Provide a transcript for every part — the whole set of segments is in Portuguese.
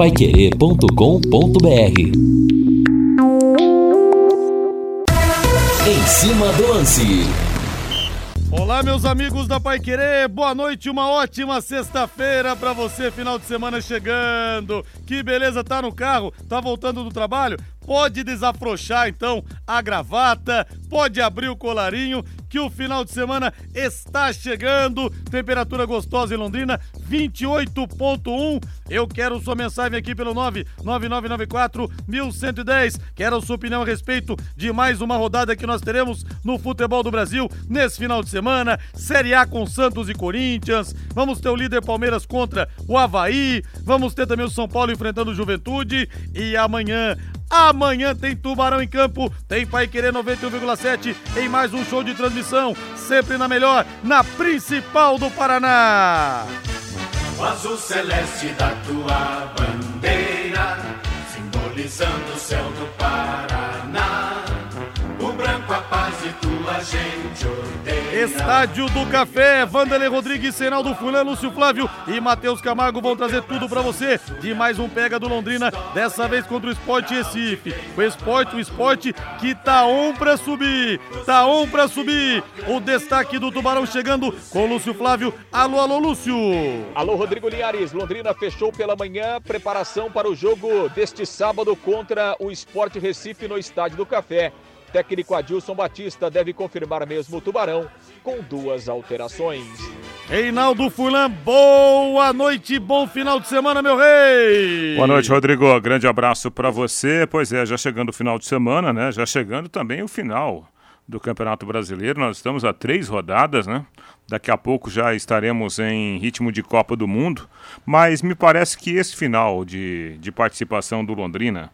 paiquerê.com.br Em cima do lance. Olá, meus amigos da Pai Querer, boa noite, uma ótima sexta-feira para você, final de semana chegando. Que beleza, tá no carro, tá voltando do trabalho? Pode desafrouxar então a gravata, pode abrir o colarinho, que o final de semana está chegando. Temperatura gostosa em Londrina, 28.1. Eu quero sua mensagem aqui pelo 99994 1110. Quero sua opinião a respeito de mais uma rodada que nós teremos no futebol do Brasil nesse final de semana. Série A com Santos e Corinthians. Vamos ter o líder Palmeiras contra o Havaí. Vamos ter também o São Paulo enfrentando o Juventude. E amanhã, Amanhã tem Tubarão em Campo, tem Pai Querer 91,7 em mais um show de transmissão, sempre na melhor, na principal do Paraná. O azul celeste da tua bandeira, simbolizando o céu do Paraná. O branco a paz e tua gente odeia. Estádio do Café, Vanderlei Rodrigues, Senaldo Fulan, Lúcio Flávio e Matheus Camargo vão trazer tudo para você de mais um Pega do Londrina, dessa vez contra o Esporte Recife. O esporte, o esporte que tá on pra subir, tá on pra subir. O destaque do Tubarão chegando com Lúcio Flávio. Alô, alô, Lúcio. Alô, Rodrigo Linhares. Londrina fechou pela manhã preparação para o jogo deste sábado contra o Esporte Recife no Estádio do Café. Técnico Adilson Batista deve confirmar mesmo o Tubarão com duas alterações. Reinaldo Fulan, boa noite, bom final de semana, meu rei! Boa noite, Rodrigo. Grande abraço para você. Pois é, já chegando o final de semana, né? Já chegando também o final do Campeonato Brasileiro. Nós estamos a três rodadas, né? Daqui a pouco já estaremos em ritmo de Copa do Mundo. Mas me parece que esse final de, de participação do Londrina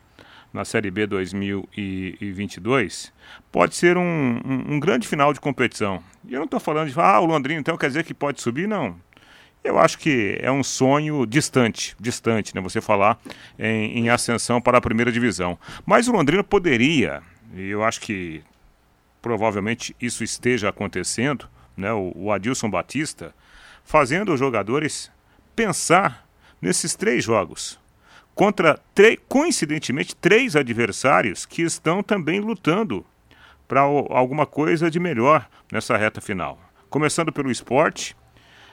na Série B 2022 pode ser um, um, um grande final de competição. E eu não estou falando de, ah, o Londrina então quer dizer que pode subir, não. Eu acho que é um sonho distante, distante, né? Você falar em, em ascensão para a primeira divisão. Mas o Londrina poderia, e eu acho que provavelmente isso esteja acontecendo, né? O, o Adilson Batista fazendo os jogadores pensar nesses três jogos contra, coincidentemente, três adversários que estão também lutando para alguma coisa de melhor nessa reta final. Começando pelo esporte,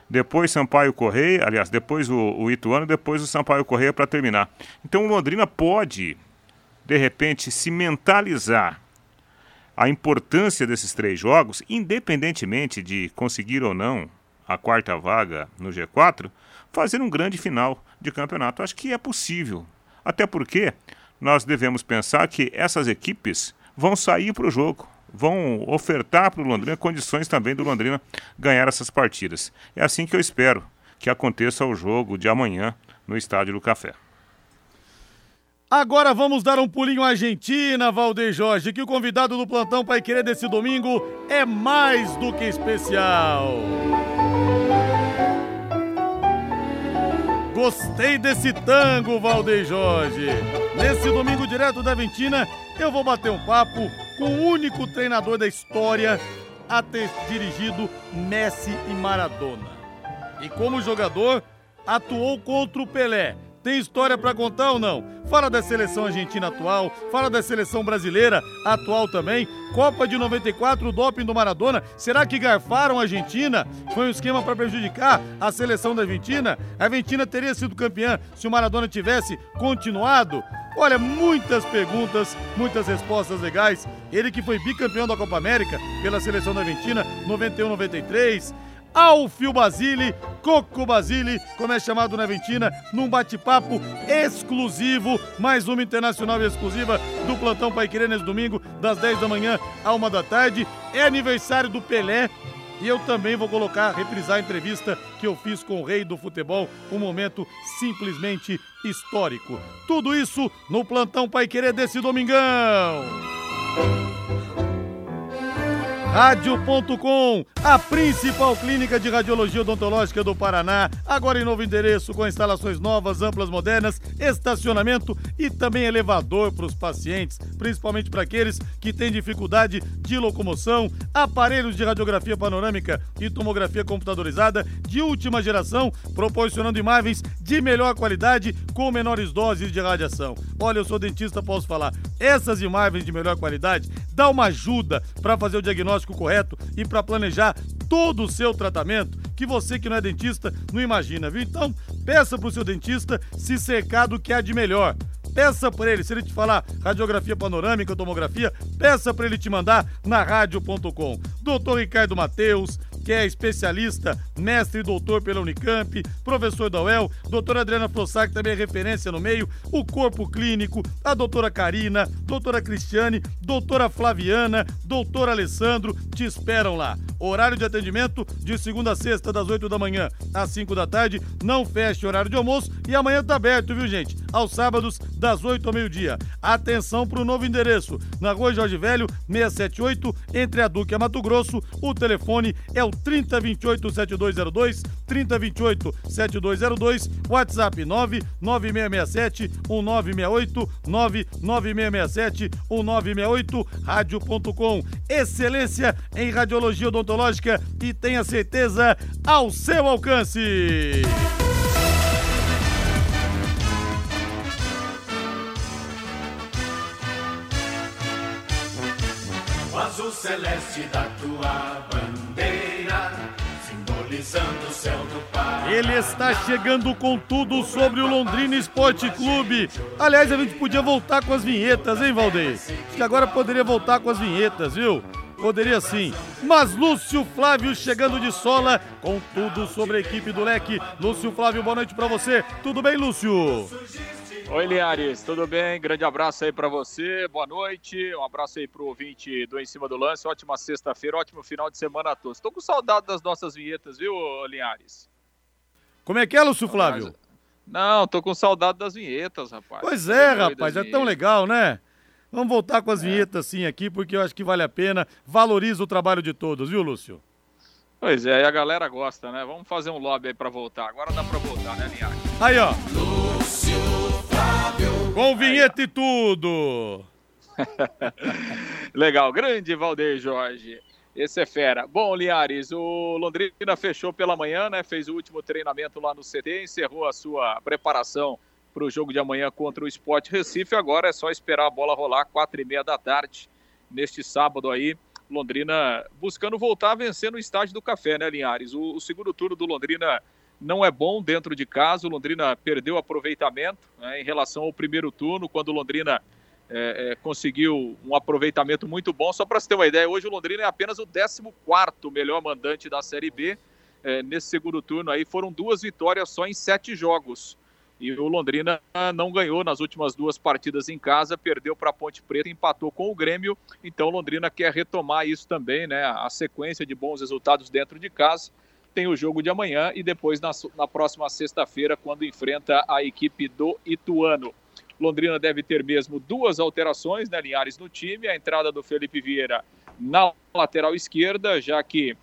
depois Sampaio Correia, aliás, depois o, o Ituano, depois o Sampaio Correia para terminar. Então o Londrina pode, de repente, se mentalizar a importância desses três jogos, independentemente de conseguir ou não a quarta vaga no G4, fazer um grande final de campeonato. Acho que é possível. Até porque nós devemos pensar que essas equipes vão sair para o jogo, vão ofertar para o Londrina condições também do Londrina ganhar essas partidas. É assim que eu espero que aconteça o jogo de amanhã no Estádio do Café. Agora vamos dar um pulinho à Argentina, Valdeir Jorge, que o convidado do plantão Pai Querer desse domingo é mais do que especial. Gostei desse tango, Valdeir Jorge. Nesse domingo direto da Argentina, eu vou bater um papo com o único treinador da história a ter dirigido Messi e Maradona. E como jogador, atuou contra o Pelé, tem história para contar ou não? Fala da seleção argentina atual, fala da seleção brasileira atual também. Copa de 94, o doping do Maradona. Será que garfaram a Argentina? Foi um esquema para prejudicar a seleção da Argentina? A Argentina teria sido campeã se o Maradona tivesse continuado? Olha, muitas perguntas, muitas respostas legais. Ele que foi bicampeão da Copa América pela seleção da Argentina, 91-93 Alfio Basile, Coco Basile, como é chamado na Argentina, num bate-papo exclusivo, mais uma internacional exclusiva do Plantão Pai Querer nesse domingo, das 10 da manhã à 1 da tarde. É aniversário do Pelé, e eu também vou colocar, reprisar a entrevista que eu fiz com o rei do futebol, um momento simplesmente histórico. Tudo isso no plantão Pai Querer desse domingão. Rádio.com, a principal clínica de radiologia odontológica do Paraná, agora em novo endereço com instalações novas, amplas, modernas, estacionamento e também elevador para os pacientes, principalmente para aqueles que têm dificuldade de locomoção, aparelhos de radiografia panorâmica e tomografia computadorizada de última geração, proporcionando imagens de melhor qualidade com menores doses de radiação. Olha, eu sou dentista, posso falar, essas imagens de melhor qualidade dá uma ajuda para fazer o diagnóstico correto e para planejar todo o seu tratamento que você que não é dentista não imagina, viu? Então, peça para o seu dentista se cercar do que há de melhor. Peça para ele, se ele te falar radiografia panorâmica, tomografia, peça para ele te mandar na rádio.com. Doutor Ricardo Mateus, que é especialista, mestre e doutor pela Unicamp, professor da UEL, doutora Adriana Frossac, também é referência no meio, o corpo clínico, a doutora Karina, doutora Cristiane, doutora Flaviana, doutor Alessandro, te esperam lá. Horário de atendimento de segunda a sexta, das 8 da manhã às 5 da tarde. Não feche horário de almoço e amanhã tá aberto, viu, gente? Aos sábados, das 8 ao meio-dia. Atenção para o novo endereço. Na rua Jorge Velho, 678, entre a Duque e a Mato Grosso. O telefone é o 3028 7202, 3028 7202, WhatsApp 99667 1968, 99667 1968, rádio.com. Excelência em radiologia odontológica e tenha certeza ao seu alcance. Azul celeste da tua Ele está chegando com tudo sobre o Londrina Esporte Clube. Aliás, a gente podia voltar com as vinhetas, hein, Valdeir? Acho que agora poderia voltar com as vinhetas, viu? Poderia sim. Mas Lúcio Flávio chegando de sola com tudo sobre a equipe do Leque. Lúcio Flávio, boa noite pra você. Tudo bem, Lúcio? Oi, Linhares, tudo bem? Grande abraço aí pra você, boa noite. Um abraço aí pro ouvinte do Em Cima do Lance. Ótima sexta-feira, ótimo final de semana a todos. Tô com saudade das nossas vinhetas, viu, Linhares? Como é que é, Lúcio Flávio? Não, tô com saudade das vinhetas, rapaz. Pois é, rapaz, é tão legal, né? Vamos voltar com as vinhetas sim aqui, porque eu acho que vale a pena. Valoriza o trabalho de todos, viu, Lúcio? Pois é, e a galera gosta, né? Vamos fazer um lobby aí pra voltar. Agora dá pra voltar, né, Linhares? Aí, ó. Com vinheta e tudo. Legal, grande Valdeir Jorge. Esse é fera. Bom, Linhares, o Londrina fechou pela manhã, né? Fez o último treinamento lá no CT, encerrou a sua preparação para o jogo de amanhã contra o Sport Recife. Agora é só esperar a bola rolar, quatro e meia da tarde, neste sábado aí. Londrina buscando voltar a vencer no estádio do Café, né, Linhares? O, o segundo turno do Londrina não é bom dentro de casa. O Londrina perdeu aproveitamento né, em relação ao primeiro turno, quando o Londrina é, é, conseguiu um aproveitamento muito bom. Só para você ter uma ideia, hoje o Londrina é apenas o 14 melhor mandante da Série B. É, nesse segundo turno aí foram duas vitórias só em sete jogos. E o Londrina não ganhou nas últimas duas partidas em casa, perdeu para a Ponte Preta, empatou com o Grêmio. Então o Londrina quer retomar isso também, né? A sequência de bons resultados dentro de casa. Tem o jogo de amanhã e depois na, na próxima sexta-feira, quando enfrenta a equipe do Ituano. Londrina deve ter mesmo duas alterações, né, Linhares, no time. A entrada do Felipe Vieira na lateral esquerda, já que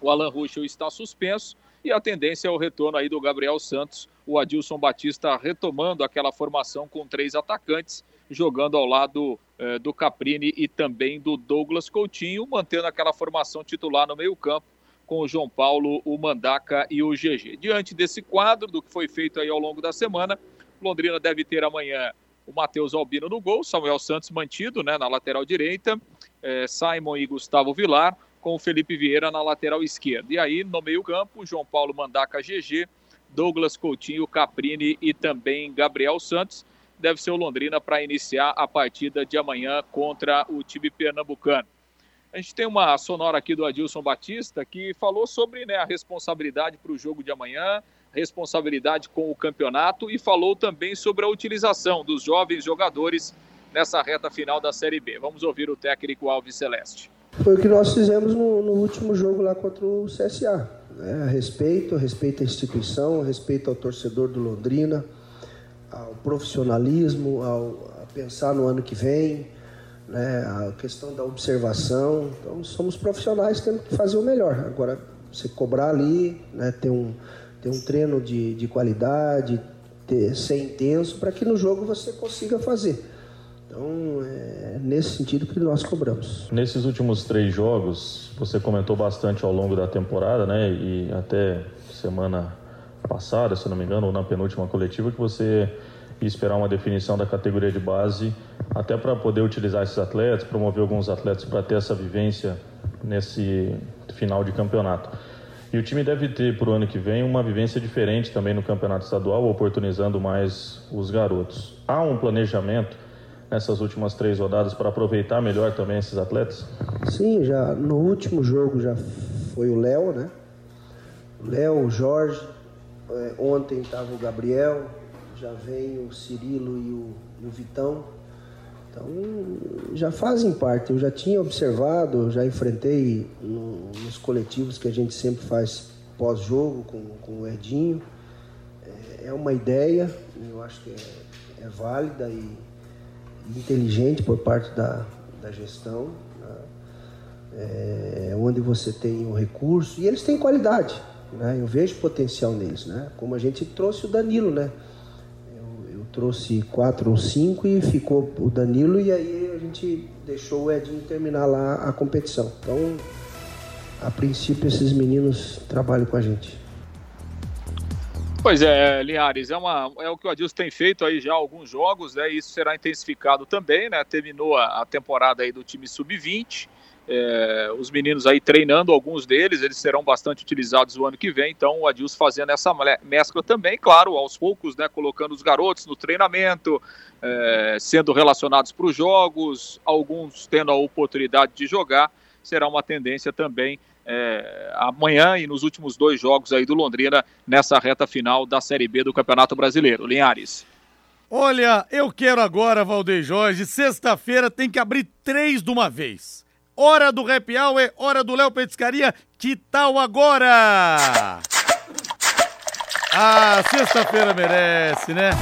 o Alan Ruschel está suspenso. E a tendência é o retorno aí do Gabriel Santos, o Adilson Batista retomando aquela formação com três atacantes, jogando ao lado eh, do Caprini e também do Douglas Coutinho, mantendo aquela formação titular no meio-campo com o João Paulo, o Mandaca e o GG. Diante desse quadro, do que foi feito aí ao longo da semana, Londrina deve ter amanhã o Matheus Albino no gol, Samuel Santos mantido né, na lateral direita, eh, Simon e Gustavo Vilar, com o Felipe Vieira na lateral esquerda. E aí, no meio-campo, João Paulo Mandaca GG, Douglas Coutinho, Caprini e também Gabriel Santos. Deve ser o Londrina para iniciar a partida de amanhã contra o time pernambucano. A gente tem uma sonora aqui do Adilson Batista que falou sobre né, a responsabilidade para o jogo de amanhã, responsabilidade com o campeonato e falou também sobre a utilização dos jovens jogadores nessa reta final da Série B. Vamos ouvir o técnico Alves Celeste. Foi o que nós fizemos no, no último jogo lá contra o CSA. Né? Respeito, respeito à instituição, respeito ao torcedor do Londrina, ao profissionalismo, ao, a pensar no ano que vem. Né, a questão da observação. Então, somos profissionais, temos que fazer o melhor. Agora, você cobrar ali, né, ter, um, ter um treino de, de qualidade, ter, ser intenso, para que no jogo você consiga fazer. Então, é nesse sentido que nós cobramos. Nesses últimos três jogos, você comentou bastante ao longo da temporada, né, e até semana passada, se não me engano, ou na penúltima coletiva, que você ia esperar uma definição da categoria de base, até para poder utilizar esses atletas, promover alguns atletas para ter essa vivência nesse final de campeonato. E o time deve ter, para o ano que vem, uma vivência diferente também no campeonato estadual, oportunizando mais os garotos. Há um planejamento nessas últimas três rodadas para aproveitar melhor também esses atletas? Sim, já no último jogo já foi o Léo, né? Léo, o Jorge, é, ontem estava o Gabriel, já vem o Cirilo e o, e o Vitão. Então, já fazem parte. Eu já tinha observado, já enfrentei no, nos coletivos que a gente sempre faz pós-jogo com, com o Edinho. É, é uma ideia, eu acho que é, é válida e, inteligente por parte da, da gestão, né? é, onde você tem o recurso e eles têm qualidade. Né? Eu vejo potencial neles, né? como a gente trouxe o Danilo, né? Trouxe quatro ou cinco e ficou o Danilo e aí a gente deixou o Edinho terminar lá a competição. Então, a princípio, esses meninos trabalham com a gente. Pois é, Linhares, é, uma, é o que o Adilson tem feito aí já alguns jogos, né? Isso será intensificado também, né? Terminou a, a temporada aí do time sub-20 é, os meninos aí treinando, alguns deles, eles serão bastante utilizados o ano que vem, então o Adilson fazendo essa mescla também, claro, aos poucos, né, colocando os garotos no treinamento, é, sendo relacionados para os jogos, alguns tendo a oportunidade de jogar, será uma tendência também é, amanhã e nos últimos dois jogos aí do Londrina nessa reta final da Série B do Campeonato Brasileiro. Linhares. Olha, eu quero agora, Valdeir Jorge, sexta-feira tem que abrir três de uma vez. Hora do Happy Hour, hora do Léo Petiscaria, que tal agora? Ah, sexta-feira merece, né?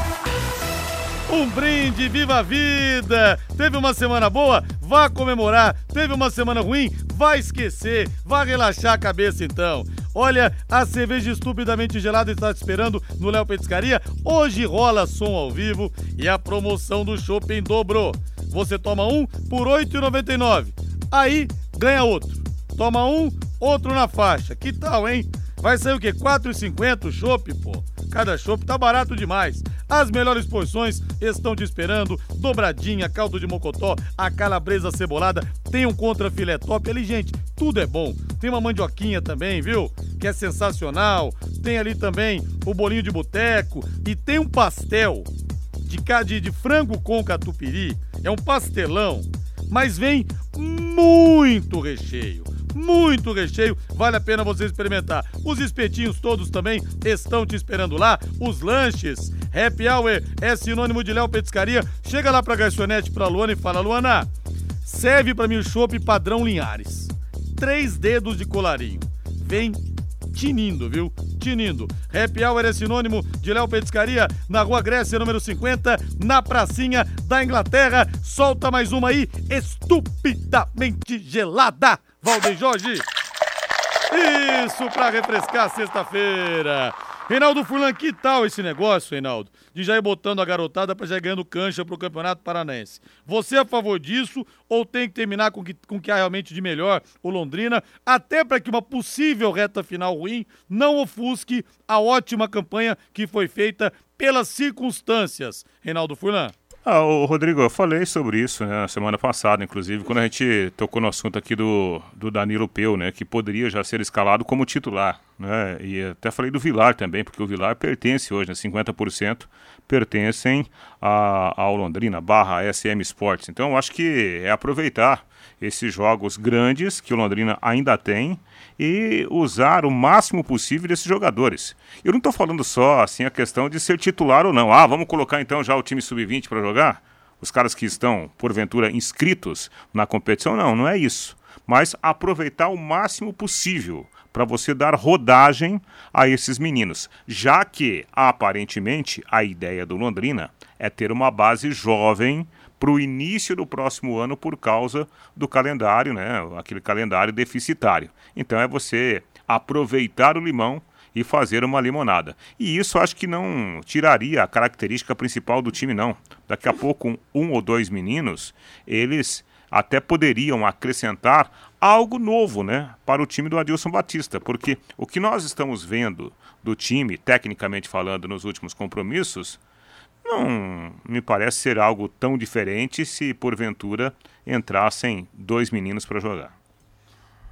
Um brinde, viva a vida! Teve uma semana boa? Vá comemorar. Teve uma semana ruim? Vá esquecer. Vá relaxar a cabeça então. Olha, a cerveja estupidamente gelada está te esperando no Léo Petiscaria. Hoje rola som ao vivo e a promoção do shopping dobrou. Você toma um por R$ 8,99. Aí ganha outro. Toma um, outro na faixa. Que tal, hein? Vai sair o quê? 4,50 o chopp, pô? Cada chopp tá barato demais. As melhores porções estão te esperando. Dobradinha, caldo de mocotó, a calabresa cebolada, tem um contra filé top. Ali, gente, tudo é bom. Tem uma mandioquinha também, viu? Que é sensacional. Tem ali também o bolinho de boteco e tem um pastel de, de, de frango com catupiry. É um pastelão mas vem muito recheio. Muito recheio, vale a pena você experimentar. Os espetinhos todos também estão te esperando lá. Os lanches, Happy Hour é sinônimo de Léo Petiscaria. Chega lá pra garçonete, pra Luana e fala: Luana, serve para mim o chopp padrão Linhares. Três dedos de colarinho. Vem tinindo, viu? Tinindo. Happy Hour é sinônimo de Léo Petiscaria, na Rua Grécia, número 50, na pracinha da Inglaterra. Solta mais uma aí, estupidamente gelada, Valdeir Jorge. Isso para refrescar sexta-feira. Reinaldo Furlan, que tal esse negócio, Reinaldo? De já ir botando a garotada para já ir ganhando cancha pro Campeonato Paranaense. Você é a favor disso ou tem que terminar com o que, com que há realmente de melhor o Londrina, até para que uma possível reta final ruim não ofusque a ótima campanha que foi feita pelas circunstâncias, Reinaldo Furlan? Ah, o Rodrigo, eu falei sobre isso né, na semana passada, inclusive, quando a gente tocou no assunto aqui do, do Danilo Peu, né, que poderia já ser escalado como titular. Né, e até falei do Vilar também, porque o Vilar pertence hoje, né, 50% pertencem a, ao Londrina, barra SM Sports. Então, eu acho que é aproveitar esses jogos grandes que o Londrina ainda tem e usar o máximo possível desses jogadores. Eu não estou falando só assim a questão de ser titular ou não. Ah, vamos colocar então já o time sub-20 para jogar? Os caras que estão, porventura, inscritos na competição? Não, não é isso. Mas aproveitar o máximo possível para você dar rodagem a esses meninos, já que aparentemente a ideia do Londrina é ter uma base jovem para o início do próximo ano por causa do calendário, né? Aquele calendário deficitário. Então é você aproveitar o limão e fazer uma limonada. E isso acho que não tiraria a característica principal do time, não. Daqui a pouco, um, um ou dois meninos, eles até poderiam acrescentar algo novo, né, para o time do Adilson Batista, porque o que nós estamos vendo do time, tecnicamente falando, nos últimos compromissos, não me parece ser algo tão diferente se porventura entrassem dois meninos para jogar.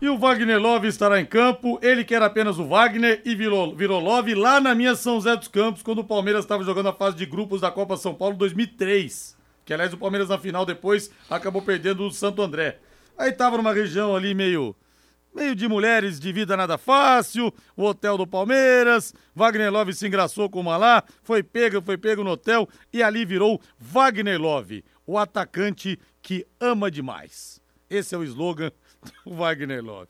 E o Wagner Love estará em campo. Ele que era apenas o Wagner e virou, virou Love lá na minha São José dos Campos, quando o Palmeiras estava jogando a fase de grupos da Copa São Paulo 2003. Que aliás o Palmeiras na final depois acabou perdendo o Santo André. Aí tava numa região ali meio meio de mulheres de vida nada fácil, o hotel do Palmeiras, Wagner Love se engraçou com uma lá, foi pego, foi pego no hotel e ali virou Wagner Love, o atacante que ama demais. Esse é o slogan do Wagner Love.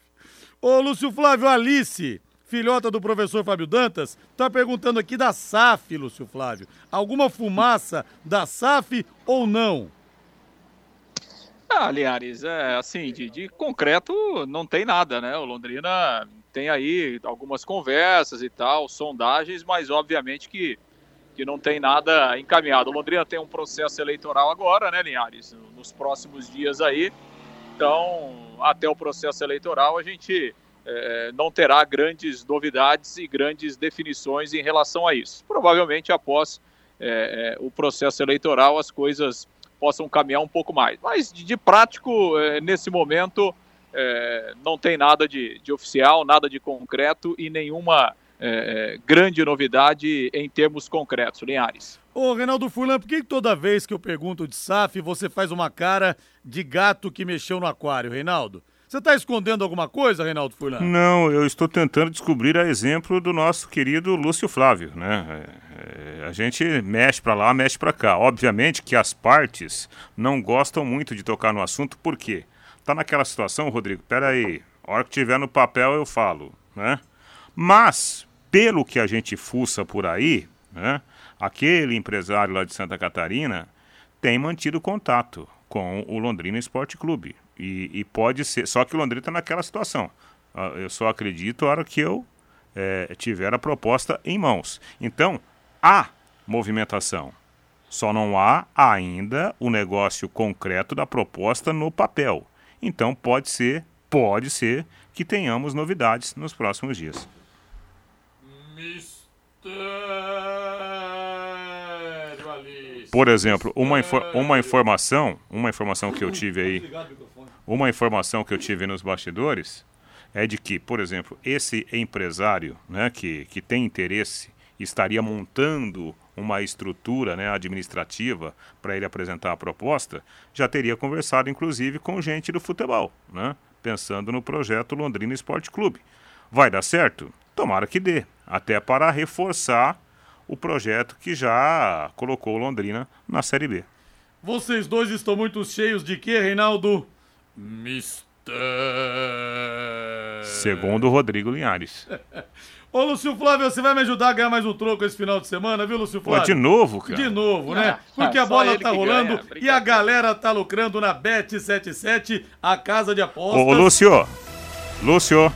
Ô Lúcio Flávio, Alice, filhota do professor Fábio Dantas, tá perguntando aqui da SAF, Lúcio Flávio. Alguma fumaça da SAF ou não? Ah, Linhares, é assim, de, de, concreto não tem nada, né? O Londrina tem aí algumas conversas e tal, sondagens, mas obviamente que, que não tem nada encaminhado. O Londrina tem um processo eleitoral agora, né, Linhares? Nos próximos dias aí. Então, até o processo eleitoral, a gente é, não terá grandes novidades e grandes definições em relação a isso. Provavelmente após é, o processo eleitoral as coisas possam caminhar um pouco mais. Mas de, de prático, nesse momento, não tem nada de, de, oficial, nada de concreto e nenhuma grande novidade em termos concretos. Linhares. Ô, Reinaldo Furlan, por que toda vez que eu pergunto de SAF você faz uma cara de gato que mexeu no aquário, Reinaldo? Você está escondendo alguma coisa, Reinaldo Furlan? Não, eu estou tentando descobrir a exemplo do nosso querido Lúcio Flávio, né? É, a gente mexe para lá, mexe para cá. Obviamente que as partes não gostam muito de tocar no assunto, por quê? Tá naquela situação, Rodrigo, peraí, a hora que tiver no papel eu falo, né? Mas, pelo que a gente fuça por aí, né? Aquele empresário lá de Santa Catarina tem mantido contato com o Londrina Esporte Clube. E, e pode ser. Só que o Londrina está naquela situação. Ah, eu só acredito a hora que eu é, tiver a proposta em mãos. Então, há movimentação. Só não há ainda o negócio concreto da proposta no papel. Então pode ser, pode ser que tenhamos novidades nos próximos dias. Por exemplo, uma, infor uma informação, uma informação que eu tive aí uma informação que eu tive nos bastidores é de que, por exemplo, esse empresário né, que, que tem interesse estaria montando uma estrutura né, administrativa para ele apresentar a proposta, já teria conversado inclusive com gente do futebol, né, pensando no projeto Londrina Esporte Clube. Vai dar certo? Tomara que dê, até para reforçar o projeto que já colocou Londrina na Série B. Vocês dois estão muito cheios de quê, Reinaldo? Mistério. Segundo Rodrigo Linhares. Ô, Lúcio Flávio, você vai me ajudar a ganhar mais um troco esse final de semana, viu, Lúcio Flávio? Pô, de novo, cara? De novo, né? Ah, Porque a bola tá rolando e a galera tá lucrando na Bet77, a casa de apostas. Ô, Lúcio, Lúcio.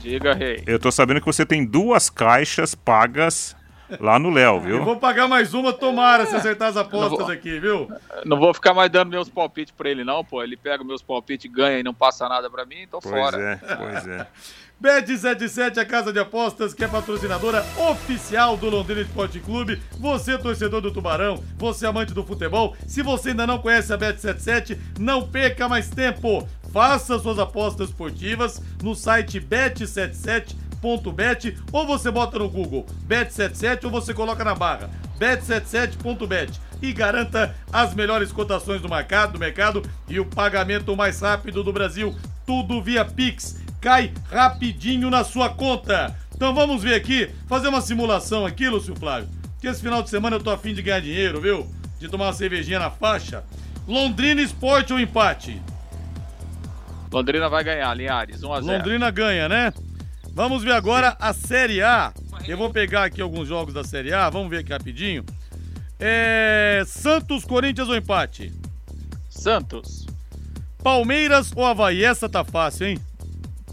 Diga, rei. Eu tô sabendo que você tem duas caixas pagas lá no Léo, viu? Eu vou pagar mais uma, tomara, se acertar as apostas vou, aqui, viu? Não vou ficar mais dando meus palpites pra ele, não, pô. Ele pega meus palpites, ganha e não passa nada pra mim, então pois fora. É, pois é. Bet77, a casa de apostas que é patrocinadora oficial do Londrina Esporte Clube. Você, torcedor do Tubarão, você amante do futebol, se você ainda não conhece a Bet77, não perca mais tempo. Faça suas apostas esportivas no site Bet77 bet ou você bota no Google Bet77 ou você coloca na barra bet77.bet e garanta as melhores cotações do mercado, do mercado e o pagamento mais rápido do Brasil, tudo via Pix. Cai rapidinho na sua conta. Então vamos ver aqui, fazer uma simulação aqui, Lúcio Flávio. Que esse final de semana eu tô afim de ganhar dinheiro, viu? De tomar uma cervejinha na faixa. Londrina Esporte ou empate? Londrina vai ganhar, Linhares, 1 a 0. Londrina ganha, né? Vamos ver agora a Série A. Eu vou pegar aqui alguns jogos da Série A, vamos ver aqui rapidinho. É... Santos, Corinthians ou empate? Santos. Palmeiras ou Havaí? Essa tá fácil, hein?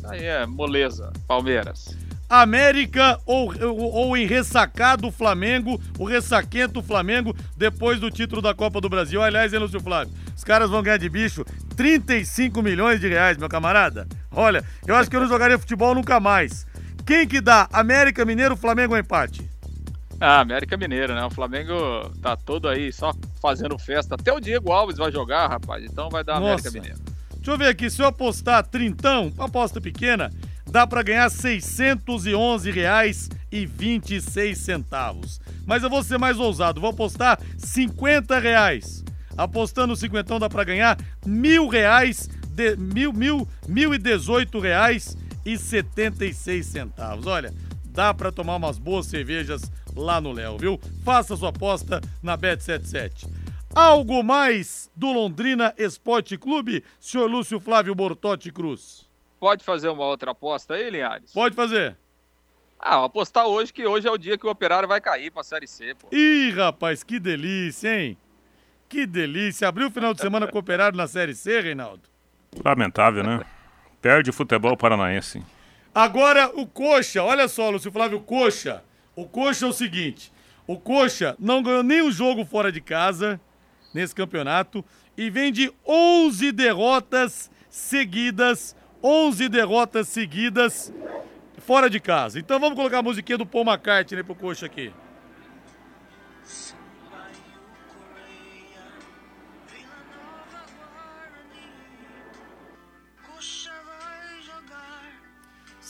Aí é moleza. Palmeiras. América ou, ou, ou em ressacado Flamengo, o ressaquento Flamengo depois do título da Copa do Brasil. Aliás, hein, Lúcio Flávio? Os caras vão ganhar de bicho 35 milhões de reais, meu camarada. Olha, eu acho que eu não jogaria futebol nunca mais. Quem que dá? América Mineiro, Flamengo ou empate? Ah, América Mineiro, né? O Flamengo tá todo aí só fazendo festa. Até o Diego Alves vai jogar, rapaz. Então vai dar Nossa. América Mineiro. Deixa eu ver aqui, se eu apostar trintão, aposta pequena, dá para ganhar R$ 611,26 Mas eu vou ser mais ousado, vou apostar 50 reais. Apostando 50 dá para ganhar mil reais, de, mil, mil, mil e dezoito reais e 76 centavos. Olha, dá para tomar umas boas cervejas lá no Léo, viu? Faça sua aposta na Bet77. Algo mais do Londrina Esporte Clube, senhor Lúcio Flávio Bortotti Cruz? Pode fazer uma outra aposta aí, Linhares? Pode fazer. Ah, apostar hoje que hoje é o dia que o Operário vai cair pra Série C, pô. Ih, rapaz, que delícia, hein? Que delícia. Abriu o final de semana com o Operário na Série C, Reinaldo? Lamentável, né? Perde o futebol paranaense. Agora o Coxa, olha só, Lúcio Flávio, Coxa. O Coxa é o seguinte: o Coxa não ganhou nenhum jogo fora de casa nesse campeonato e vem de 11 derrotas seguidas. 11 derrotas seguidas fora de casa. Então vamos colocar a musiquinha do Paul McCartney pro Coxa aqui.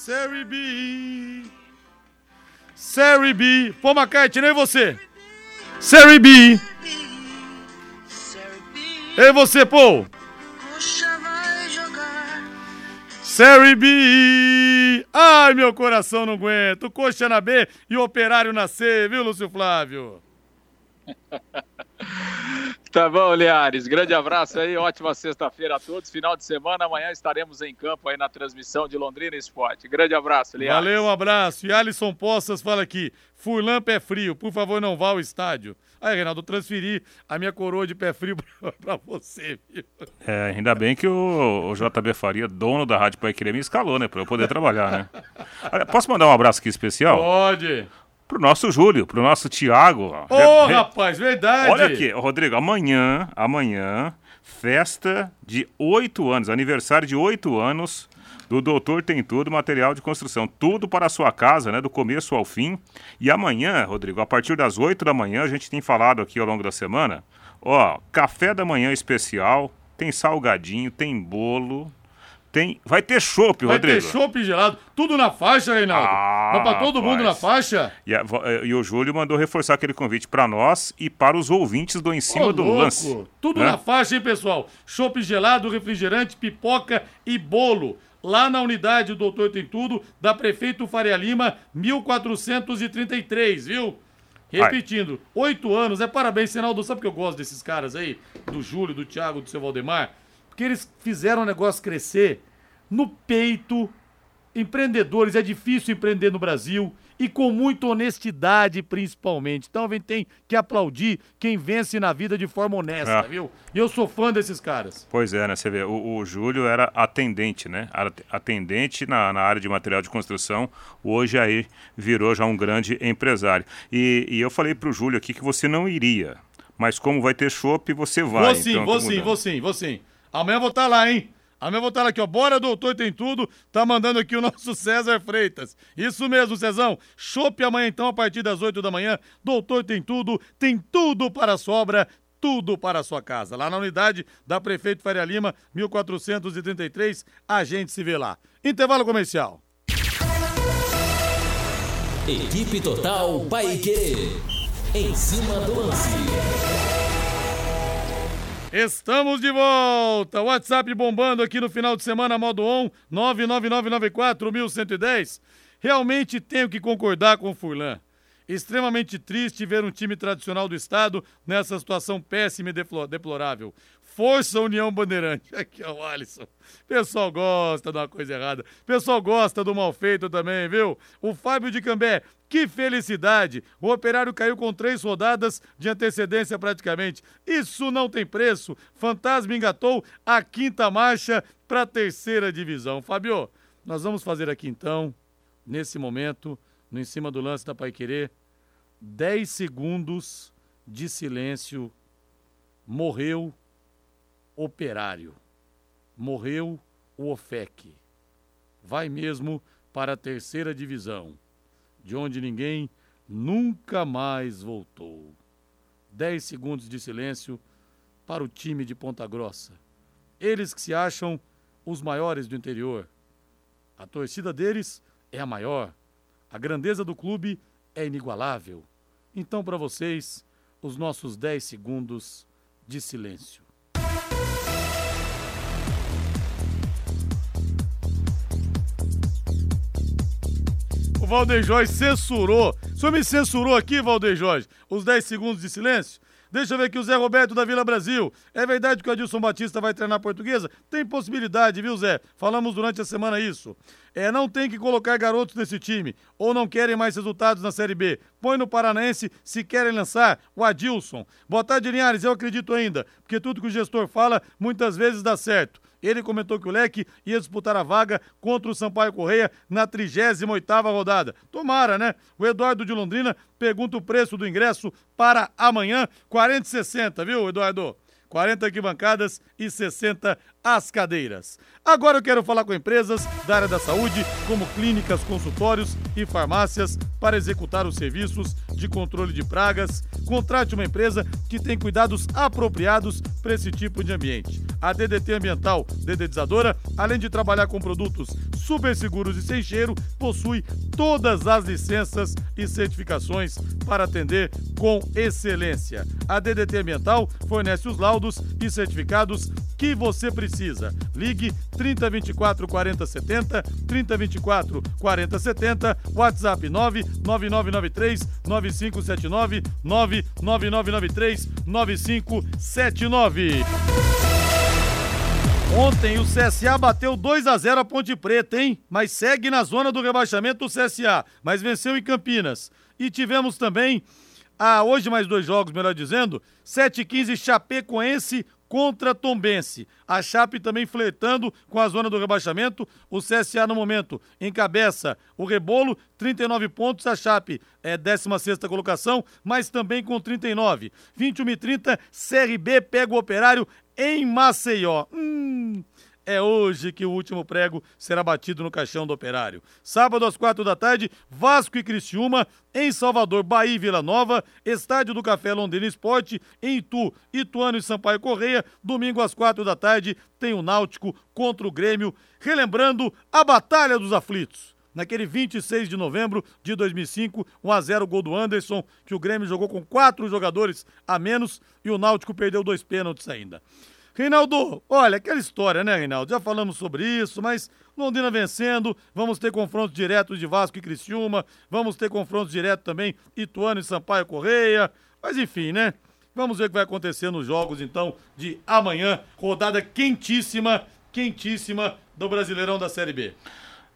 Série B. Série B. Paul McCartney, e você? Série B. E você, Paul? Série B. Ai, meu coração não aguenta. Coxa na B e Operário na C, viu, Lúcio Flávio? Tá bom, Liares. Grande abraço aí, ótima sexta-feira a todos. Final de semana, amanhã estaremos em campo aí na transmissão de Londrina Esporte. Grande abraço, Liares. Valeu, um abraço. E Alisson Poças fala aqui: Furlan pé frio, por favor, não vá ao estádio. Aí, Reinaldo, transferi a minha coroa de pé frio pra, você, viu? É, ainda bem que o, o JB Faria, dono da Rádio Pai Querer, me escalou, né? Pra eu poder trabalhar, né? Posso mandar um abraço aqui especial? Pode. Pro nosso Júlio, pro nosso Tiago. Ô, oh, rapaz, verdade. Olha aqui, Rodrigo, amanhã, amanhã, festa de oito anos, aniversário de oito anos do Doutor Tem Tudo, material de construção. Tudo para a sua casa, né? Do começo ao fim. E amanhã, Rodrigo, a partir das oito da manhã, a gente tem falado aqui ao longo da semana, ó, café da manhã especial, tem salgadinho, tem bolo, tem, vai ter chopp, Rodrigo. Vai ter chopp gelado. Tudo na faixa, Reinaldo. Ah, Vai pra todo mundo na faixa. E, a, e, o Júlio mandou reforçar aquele convite para nós e para os ouvintes do Em Cima do louco. Lance. Tudo né? na faixa, hein, pessoal? Chopp gelado, refrigerante, pipoca e bolo. Lá na unidade do Doutor Tem Tudo, da Prefeito Faria Lima, 1433, viu? Repetindo, oito anos, é parabéns, Senaldo. Sabe que eu gosto desses caras aí? Do Júlio, do Thiago, do seu Valdemar? Porque eles fizeram o negócio crescer no peito. Empreendedores, é difícil empreender no Brasil e com muita honestidade, principalmente. Então a gente tem que aplaudir quem vence na vida de forma honesta, é. viu? E eu sou fã desses caras. Pois é, né? Você vê, o, o Júlio era atendente, né? Atendente na, na, área de material de construção, hoje aí virou já um grande empresário. E, e eu falei pro Júlio aqui que você não iria, mas como vai ter chopp, você vai. Vou sim, então, vou sim, vou sim, vou sim. Amanhã eu vou estar tá lá, hein? Amanhã eu vou estar tá aqui, ó. Bora, doutor, tem tudo. Tá mandando aqui o nosso César Freitas. Isso mesmo, Cezão. Chope amanhã, então, a partir das 8 da manhã. Doutor tem tudo, tem tudo para a sobra, tudo para a sua casa. Lá na unidade da Prefeito Faria Lima, 1433. A gente se vê lá. Intervalo comercial. Equipe Total Paique. Em cima do lance. Estamos de volta. WhatsApp bombando aqui no final de semana, modo on, 99994 1110. Realmente tenho que concordar com o Furlan. Extremamente triste ver um time tradicional do estado nessa situação péssima e deplorável. Força União Bandeirante. Aqui é o Alisson. Pessoal gosta de uma coisa errada. Pessoal gosta do mal feito também, viu? O Fábio de Cambé. Que felicidade! O operário caiu com três rodadas de antecedência praticamente. Isso não tem preço. Fantasma engatou a quinta marcha para a terceira divisão. Fábio, nós vamos fazer aqui então, nesse momento, no em cima do lance da Pai Querer, 10 segundos de silêncio. Morreu operário. Morreu o OFEC. Vai mesmo para a terceira divisão, de onde ninguém nunca mais voltou. Dez segundos de silêncio para o time de Ponta Grossa. Eles que se acham os maiores do interior. A torcida deles é a maior. A grandeza do clube é inigualável. Então, para vocês, os nossos 10 segundos de silêncio. O Valdeir Jorge censurou. O senhor me censurou aqui, Valdeir Jorge, os 10 segundos de silêncio? Deixa eu ver aqui o Zé Roberto da Vila Brasil. É verdade que o Adilson Batista vai treinar portuguesa? Tem possibilidade, viu, Zé? Falamos durante a semana isso. É, não tem que colocar garotos nesse time. Ou não querem mais resultados na Série B. Põe no Paranaense se querem lançar o Adilson. Boa tarde, Linhares. Eu acredito ainda. Porque tudo que o gestor fala, muitas vezes dá certo. Ele comentou que o Leque ia disputar a vaga contra o Sampaio Correia na 38ª rodada. Tomara, né? O Eduardo de Londrina pergunta o preço do ingresso para amanhã, 40,60, viu, Eduardo? 40 arquibancadas e 60 as cadeiras. Agora eu quero falar com empresas da área da saúde, como clínicas, consultórios e farmácias, para executar os serviços de controle de pragas. Contrate uma empresa que tem cuidados apropriados para esse tipo de ambiente. A DDT Ambiental Dedetizadora, além de trabalhar com produtos super seguros e sem cheiro, possui todas as licenças e certificações para atender com excelência. A DDT Ambiental fornece os laudos e certificados que você precisa. Ligue 3024 4070, 3024 4070, WhatsApp 99993 9579, 99993 9579. Ontem o CSA bateu 2 a 0 a Ponte Preta, hein? Mas segue na zona do rebaixamento o CSA, mas venceu em Campinas. E tivemos também, ah, hoje mais dois jogos, melhor dizendo, 7 e 15 Chapecoense contra Tombense. A Chape também flertando com a zona do rebaixamento. O CSA no momento encabeça o rebolo, 39 pontos. A Chape é 16 colocação, mas também com 39. 21 e 30, CRB pega o operário em Maceió. Hum, é hoje que o último prego será batido no caixão do operário. Sábado às quatro da tarde, Vasco e Criciúma, em Salvador, Bahia e Vila Nova, Estádio do Café Londrina Esporte, em Itu, Ituano e Sampaio Correia. Domingo às quatro da tarde, tem o Náutico contra o Grêmio, relembrando a Batalha dos Aflitos naquele 26 de novembro de 2005, 1 a 0 gol do Anderson, que o Grêmio jogou com quatro jogadores a menos e o Náutico perdeu dois pênaltis ainda. Reinaldo, olha, aquela história, né, Reinaldo? Já falamos sobre isso, mas Londrina vencendo, vamos ter confrontos diretos de Vasco e Criciúma, vamos ter confrontos diretos também Ituano e Sampaio Correia, mas enfim, né? Vamos ver o que vai acontecer nos jogos, então, de amanhã. Rodada quentíssima, quentíssima do Brasileirão da Série B.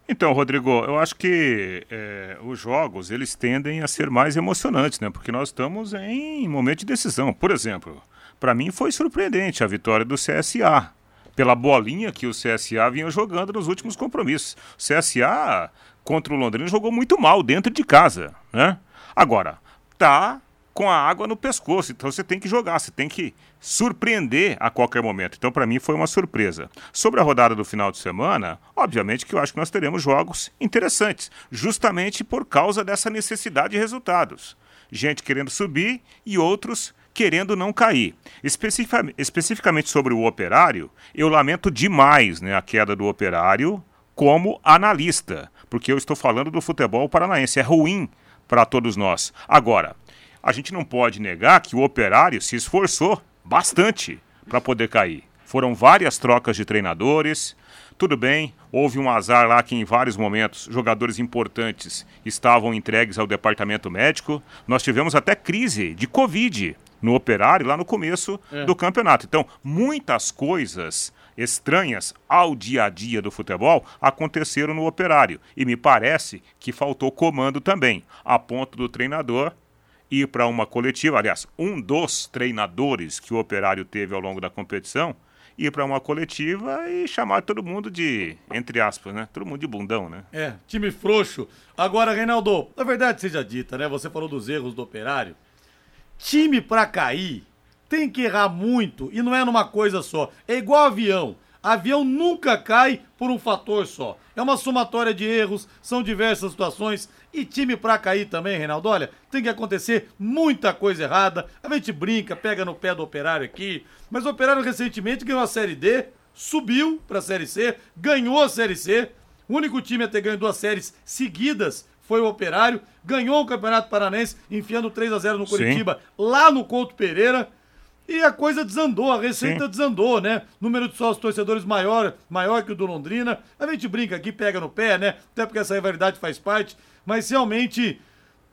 Então, Rodrigo, eu acho que é, os jogos eles tendem a ser mais emocionantes, né? Porque nós estamos em momento de decisão. Por exemplo, para mim foi surpreendente a vitória do CSA, pela bolinha que o CSA vinha jogando nos últimos compromissos. O CSA contra o Londrina jogou muito mal dentro de casa, né? Agora, tá com a água no pescoço, então você tem que jogar, você tem que surpreender a qualquer momento. Então, para mim, foi uma surpresa. Sobre a rodada do final de semana, obviamente que eu acho que nós teremos jogos interessantes, justamente por causa dessa necessidade de resultados. Gente querendo subir e outros querendo não cair. especificamente sobre o operário, eu lamento demais né, a queda do operário como analista, porque eu estou falando do futebol paranaense. É ruim para todos nós. Agora, a gente não pode negar que o operário se esforçou bastante para poder cair. Foram várias trocas de treinadores, Tudo bem, houve um azar lá que em vários momentos jogadores importantes estavam entregues ao departamento médico. Nós tivemos até crise de Covid no operário lá no começo é. do campeonato. Então, muitas coisas estranhas ao dia a dia do futebol aconteceram no operário. E me parece que faltou comando também, a ponto do treinador ir para uma coletiva. Aliás, um dos treinadores que o operário teve ao longo da competição ir para uma coletiva e chamar todo mundo de, entre aspas, né? Todo mundo de bundão, né? É, time frouxo. Agora, Reinaldo, na verdade seja dita, né? Você falou dos erros do operário. Time para cair tem que errar muito e não é numa coisa só. É igual avião. Avião nunca cai por um fator só. É uma somatória de erros, são diversas situações. E time pra cair também, Reinaldo. Olha, tem que acontecer muita coisa errada. A gente brinca, pega no pé do operário aqui. Mas o operário recentemente ganhou a Série D, subiu pra Série C, ganhou a Série C. O único time a ter ganho duas séries seguidas foi o Operário, ganhou o Campeonato Paranense, enfiando 3 a 0 no Curitiba, Sim. lá no Couto Pereira. E a coisa desandou, a receita Sim. desandou, né? Número de sócios torcedores maior, maior que o do Londrina. A gente brinca aqui, pega no pé, né? Até porque essa rivalidade faz parte. Mas realmente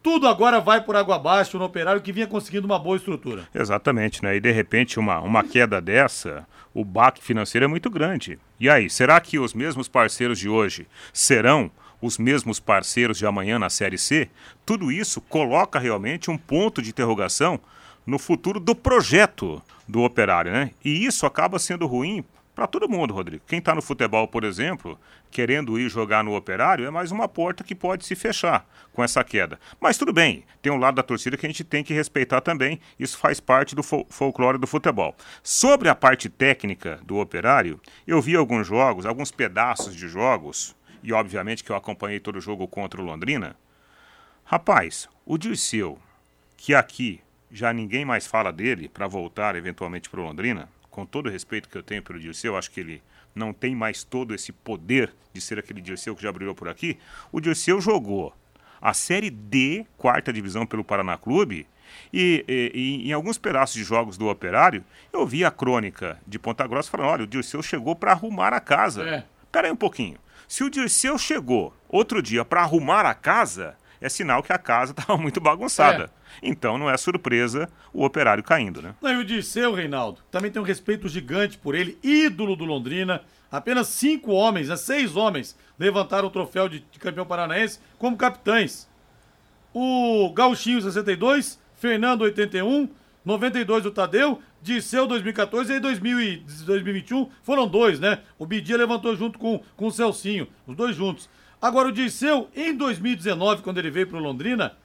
tudo agora vai por água abaixo no operário que vinha conseguindo uma boa estrutura. Exatamente, né? E de repente uma, uma queda dessa, o baque financeiro é muito grande. E aí, será que os mesmos parceiros de hoje serão os mesmos parceiros de amanhã na Série C, tudo isso coloca realmente um ponto de interrogação no futuro do projeto do operário, né? E isso acaba sendo ruim para todo mundo, Rodrigo. Quem está no futebol, por exemplo, querendo ir jogar no operário, é mais uma porta que pode se fechar com essa queda. Mas tudo bem, tem um lado da torcida que a gente tem que respeitar também, isso faz parte do fol folclore do futebol. Sobre a parte técnica do operário, eu vi alguns jogos, alguns pedaços de jogos, e obviamente que eu acompanhei todo o jogo contra o Londrina. Rapaz, o Dirceu, que aqui já ninguém mais fala dele para voltar eventualmente para o Londrina, com todo o respeito que eu tenho pelo Dirceu, acho que ele não tem mais todo esse poder de ser aquele Dirceu que já brilhou por aqui. O Dirceu jogou a Série D, quarta divisão pelo Paraná Clube, e, e, e, em alguns pedaços de jogos do Operário, eu vi a crônica de Ponta Grossa falando: olha, o Dirceu chegou para arrumar a casa. É. Pera aí um pouquinho. Se o Dirceu chegou outro dia para arrumar a casa, é sinal que a casa estava muito bagunçada. É. Então não é surpresa o operário caindo, né? Não, e o Dirceu, Reinaldo, também tem um respeito gigante por ele, ídolo do Londrina. Apenas cinco homens, né, seis homens, levantaram o troféu de, de campeão paranaense como capitães. O Gauchinho 62, Fernando 81, 92 o Tadeu Disseu 2014 e 2021 foram dois, né? O Bidia levantou junto com, com o Celcinho, os dois juntos. Agora o Disseu, em 2019, quando ele veio pro Londrina,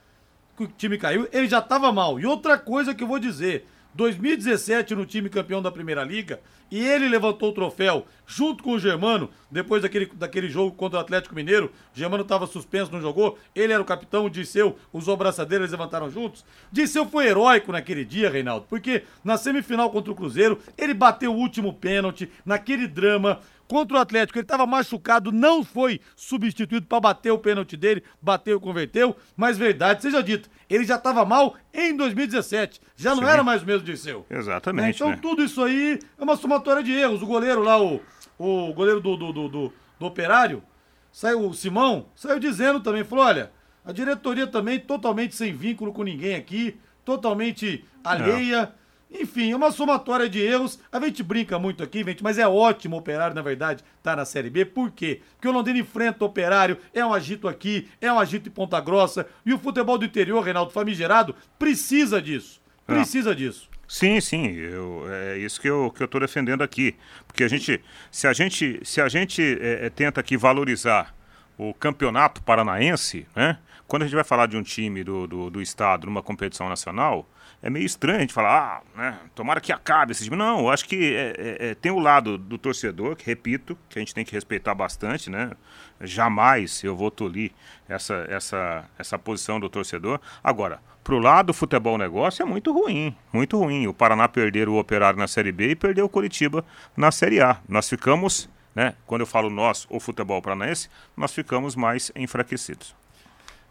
que o time caiu, ele já estava mal. E outra coisa que eu vou dizer, 2017 no time campeão da Primeira Liga, e ele levantou o troféu junto com o Germano, depois daquele, daquele jogo contra o Atlético Mineiro. O Germano estava suspenso, não jogou. Ele era o capitão, o Disseu usou a braçadeira, eles levantaram juntos. Disseu foi heróico naquele dia, Reinaldo, porque na semifinal contra o Cruzeiro, ele bateu o último pênalti, naquele drama contra o Atlético. Ele estava machucado, não foi substituído para bater o pênalti dele, bateu, converteu, mas verdade seja dito, ele já estava mal em 2017, já não Sim. era mais o mesmo Dirceu. Exatamente. Então né? tudo isso aí é uma somatória de erros. O goleiro lá, o, o goleiro do, do, do, do, do Operário, saiu, o Simão, saiu dizendo também, falou, olha, a diretoria também totalmente sem vínculo com ninguém aqui, totalmente alheia. Não enfim, é uma somatória de erros. A gente brinca muito aqui, gente, mas é ótimo o operário, na verdade, tá na Série B. Por quê? Porque o Londrina enfrenta o operário, é um agito aqui, é um agito em Ponta Grossa. E o futebol do interior, Reinaldo Famigerado, precisa disso. Precisa Não. disso. Sim, sim, eu, é isso que eu que eu estou defendendo aqui, porque a gente, se a gente, se a gente é, é, tenta aqui valorizar o campeonato paranaense, né? Quando a gente vai falar de um time do, do, do estado numa competição nacional, é meio estranho a gente falar, ah, né, tomara que acabe esse time. Não, eu acho que é, é, é, tem o lado do torcedor, que repito, que a gente tem que respeitar bastante, né? Jamais eu vou tolir essa, essa, essa posição do torcedor. Agora, pro lado do futebol negócio é muito ruim, muito ruim. O Paraná perder o Operário na Série B e perder o Curitiba na Série A. Nós ficamos, né, quando eu falo nós, o futebol paranaense, nós ficamos mais enfraquecidos.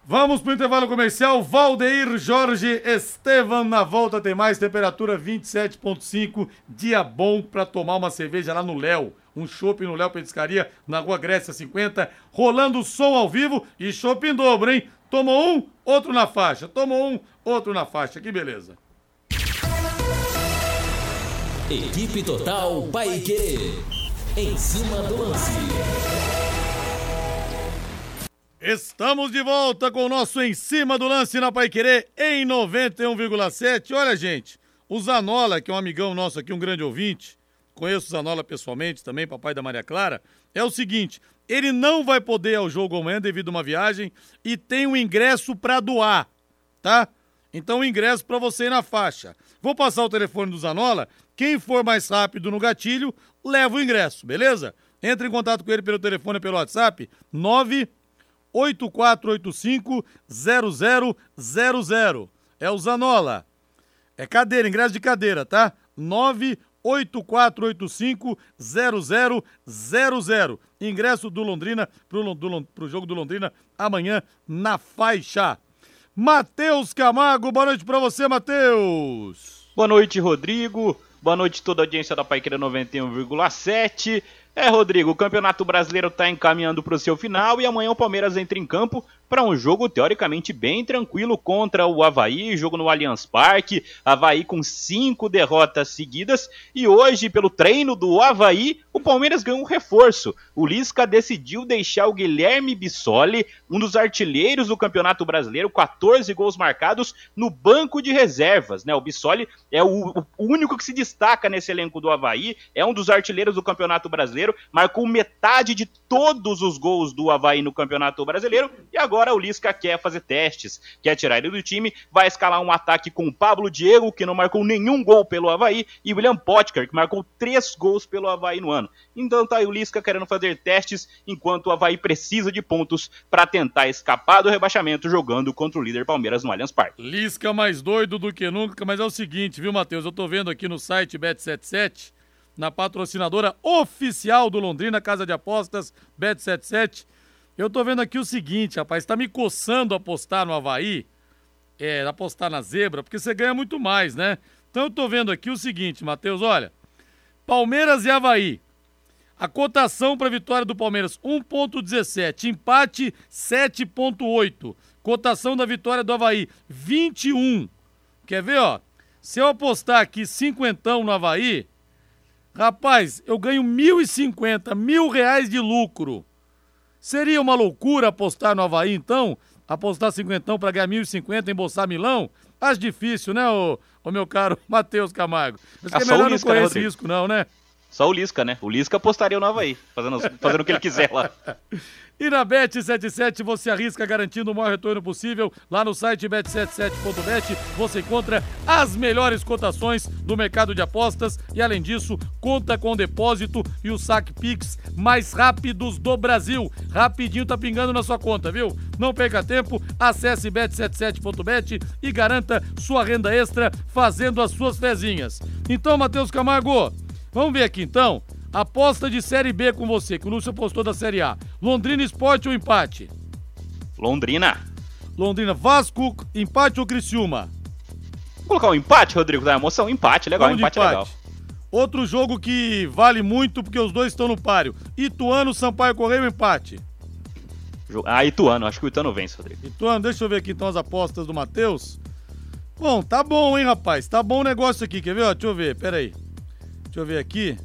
Vamos pro intervalo comercial. Valdeir Jorge Estevam na volta tem mais. Temperatura 27,5. Dia bom para tomar uma cerveja lá no Léo. Um shopping no Léo Petiscaria, na Rua Grécia 50. Rolando som ao vivo e shopping dobro, hein? Tomou um, outro na faixa. Tomou um, outro na faixa. Que beleza. Equipe Total Paique. Em cima do lance. Estamos de volta com o nosso Em Cima do Lance na Paiquerê em 91,7. Olha, gente, o Zanola, que é um amigão nosso aqui, um grande ouvinte, conheço o Zanola pessoalmente também, papai da Maria Clara, é o seguinte, ele não vai poder ir ao jogo amanhã devido a uma viagem e tem um ingresso para doar, tá? Então o ingresso para você ir na faixa. Vou passar o telefone do Zanola, quem for mais rápido no gatilho, leva o ingresso, beleza? Entre em contato com ele pelo telefone pelo WhatsApp, 9 8485-0000. É o Zanola. É cadeira, ingresso de cadeira, tá? 98485-0000. Ingresso do Londrina pro, do, pro jogo do Londrina amanhã na faixa. Matheus Camargo, boa noite pra você, Matheus. Boa noite, Rodrigo. Boa noite toda a audiência da Paiqueira 91,7. É, Rodrigo, o Campeonato Brasileiro está encaminhando para o seu final e amanhã o Palmeiras entra em campo para um jogo teoricamente bem tranquilo contra o Havaí, jogo no Allianz Parque, Havaí com cinco derrotas seguidas e hoje, pelo treino do Havaí, o Palmeiras ganhou um reforço. O Lisca decidiu deixar o Guilherme Bissoli, um dos artilheiros do Campeonato Brasileiro, 14 gols marcados, no banco de reservas. Né? O Bissoli é o, o único que se destaca nesse elenco do Havaí, é um dos artilheiros do Campeonato Brasileiro, marcou metade de todos os gols do Havaí no Campeonato Brasileiro e agora o Lisca quer fazer testes, quer tirar ele do time, vai escalar um ataque com o Pablo Diego, que não marcou nenhum gol pelo Havaí, e William Potker, que marcou três gols pelo Havaí no ano. Então tá aí o Lisca querendo fazer testes, enquanto o Havaí precisa de pontos para tentar escapar do rebaixamento jogando contra o líder Palmeiras no Allianz Parque. Lisca mais doido do que nunca, mas é o seguinte, viu, Matheus? Eu tô vendo aqui no site Bet77, na patrocinadora oficial do Londrina, Casa de Apostas, Bet77, eu tô vendo aqui o seguinte, rapaz, tá me coçando apostar no Havaí, é, apostar na zebra, porque você ganha muito mais, né? Então eu tô vendo aqui o seguinte, Matheus, olha, Palmeiras e Havaí, a cotação para vitória do Palmeiras 1.17, empate 7.8, cotação da vitória do Havaí 21. Quer ver, ó? Se eu apostar aqui cinquentão no Havaí, rapaz, eu ganho 1.050, mil reais de lucro. Seria uma loucura apostar no Havaí, então? Apostar cinquentão para ganhar 1.050 em Bolsar Milão? Acho difícil, né, ô, ô meu caro Matheus Camargo? Acho que é melhor não correr né, esse risco, não, né? Só o Lisca, né? O Lisca apostaria no Havaí, fazendo, fazendo o que ele quiser lá. E na Bet77 você arrisca garantindo o maior retorno possível. Lá no site bet77.bet você encontra as melhores cotações do mercado de apostas e além disso, conta com o depósito e o saque Pix mais rápidos do Brasil. Rapidinho tá pingando na sua conta, viu? Não perca tempo, acesse bet77.bet e garanta sua renda extra fazendo as suas fezinhas. Então, Matheus Camargo, vamos ver aqui então Aposta de Série B com você, que o Lúcio apostou da Série A. Londrina Esporte ou empate? Londrina. Londrina Vasco, empate ou Criciúma? Vou colocar um empate, Rodrigo, da emoção. Empate, legal, Vamos empate, empate, legal. Outro jogo que vale muito porque os dois estão no páreo. Ituano, Sampaio Correio, empate. Ah, Ituano, acho que o Ituano vence, Rodrigo. Ituano, deixa eu ver aqui então as apostas do Matheus. Bom, tá bom, hein, rapaz? Tá bom o negócio aqui, quer ver? Ó, deixa eu ver, pera aí. Deixa eu ver aqui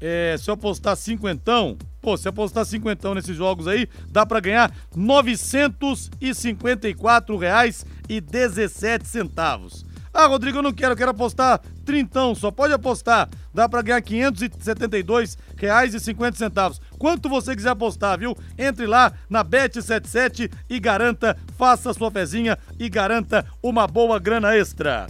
é, se eu apostar cinquentão, pô, se eu apostar cinquentão nesses jogos aí, dá para ganhar 954 reais e 17 centavos. Ah, Rodrigo, eu não quero, eu quero apostar trintão, só pode apostar. Dá para ganhar 572 reais e 50 centavos. Quanto você quiser apostar, viu? Entre lá na Bet77 e garanta, faça sua fezinha e garanta uma boa grana extra.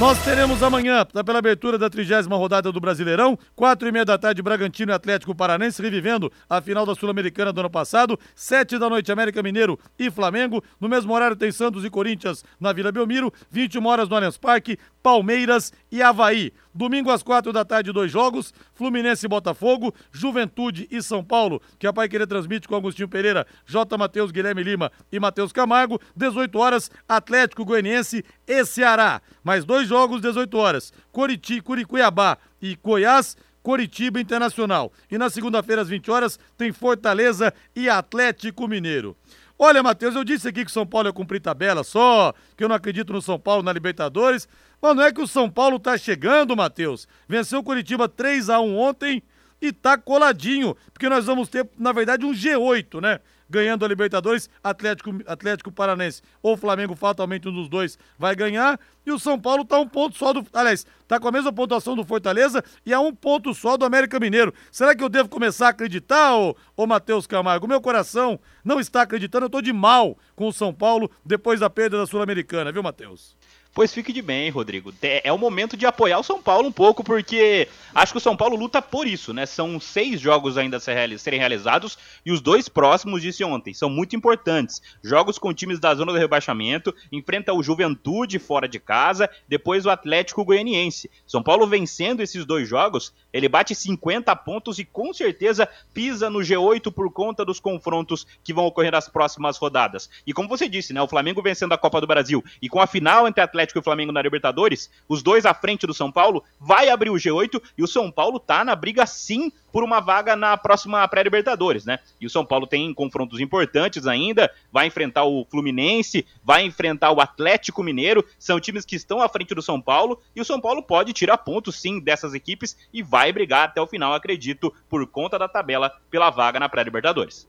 Nós teremos amanhã, tá pela abertura da trigésima rodada do Brasileirão, quatro e meia da tarde, Bragantino e Atlético Paranense, revivendo a final da Sul-Americana do ano passado, sete da noite, América Mineiro e Flamengo, no mesmo horário tem Santos e Corinthians na Vila Belmiro, 21 horas no Allianz Parque, Palmeiras e Havaí. Domingo às quatro da tarde, dois jogos: Fluminense e Botafogo, Juventude e São Paulo, que a Pai Querer transmite com Agostinho Pereira, J. Matheus, Guilherme Lima e Matheus Camargo. 18 horas, Atlético Goianiense e Ceará. Mais dois jogos, 18 horas: Coriti, Curicuiabá e Goiás. Coritiba Internacional. E na segunda-feira, às 20 horas, tem Fortaleza e Atlético Mineiro. Olha, Matheus, eu disse aqui que São Paulo ia cumprir tabela só, que eu não acredito no São Paulo na Libertadores. Mas não é que o São Paulo tá chegando, Matheus. Venceu o Curitiba 3 a 1 ontem e tá coladinho, porque nós vamos ter, na verdade, um G8, né? Ganhando a Libertadores, Atlético, Atlético Paranense ou Flamengo, fatalmente um dos dois vai ganhar. E o São Paulo tá um ponto só do. Aliás, tá com a mesma pontuação do Fortaleza e a um ponto só do América Mineiro. Será que eu devo começar a acreditar, ô, ô Matheus Camargo? Meu coração não está acreditando, eu tô de mal com o São Paulo depois da perda da Sul-Americana, viu, Matheus? Pois fique de bem, Rodrigo. É o momento de apoiar o São Paulo um pouco, porque acho que o São Paulo luta por isso, né? São seis jogos ainda a serem realizados e os dois próximos, disse ontem, são muito importantes. Jogos com times da zona do rebaixamento, enfrenta o Juventude fora de casa, depois o Atlético Goianiense. São Paulo vencendo esses dois jogos, ele bate 50 pontos e com certeza pisa no G8 por conta dos confrontos que vão ocorrer nas próximas rodadas. E como você disse, né? O Flamengo vencendo a Copa do Brasil e com a final entre Atlético Atlético e o Flamengo na Libertadores, os dois à frente do São Paulo, vai abrir o G8 e o São Paulo tá na briga sim por uma vaga na próxima pré-Libertadores, né? E o São Paulo tem confrontos importantes ainda, vai enfrentar o Fluminense, vai enfrentar o Atlético Mineiro, são times que estão à frente do São Paulo e o São Paulo pode tirar pontos sim dessas equipes e vai brigar até o final, acredito, por conta da tabela pela vaga na pré-Libertadores.